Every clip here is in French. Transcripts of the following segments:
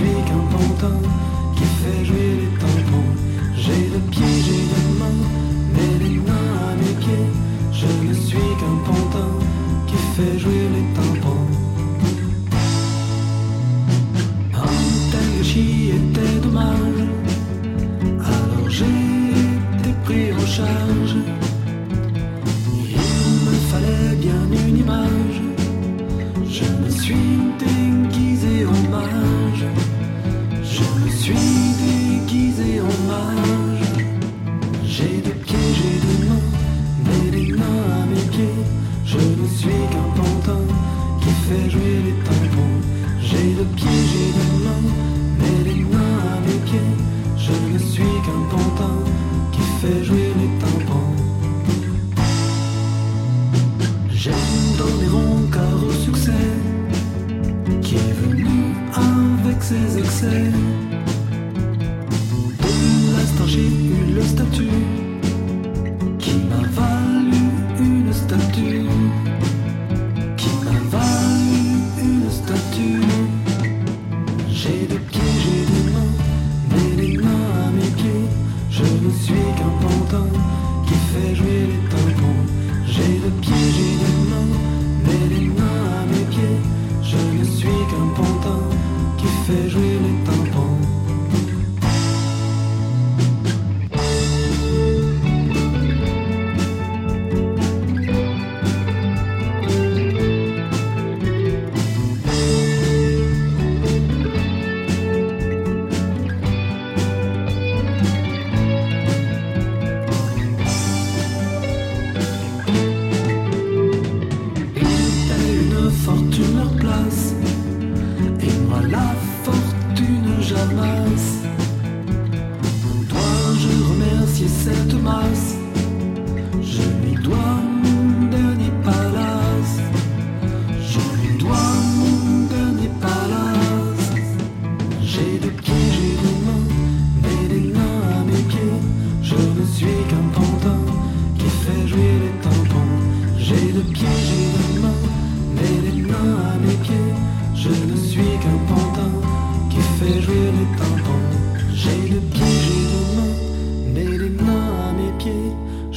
suis les mains, à pieds. Je ne suis qu'un pantin qui fait jouer les tympans. J'aime donner rencard au succès qui est venu avec ses excès.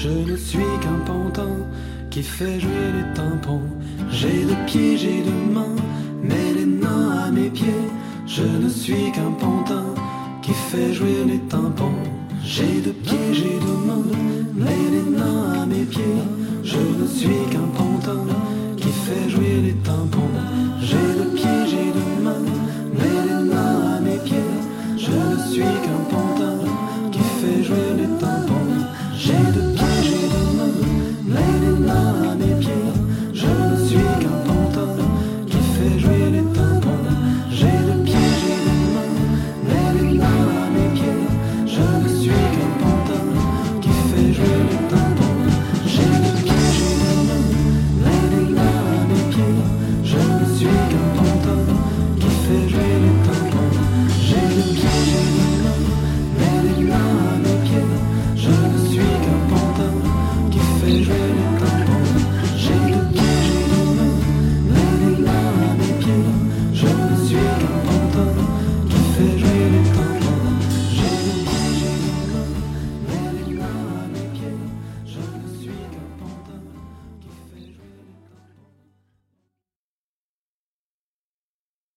Je ne suis qu'un pantin qui fait jouer les tympans. J'ai deux pieds, j'ai deux mains, mais les nains à mes pieds. Je ne suis qu'un pantin qui fait jouer les tympans. J'ai deux pieds, j'ai deux mains, mais les nains à mes pieds. Je ne suis qu'un pantin qui fait jouer les tympans.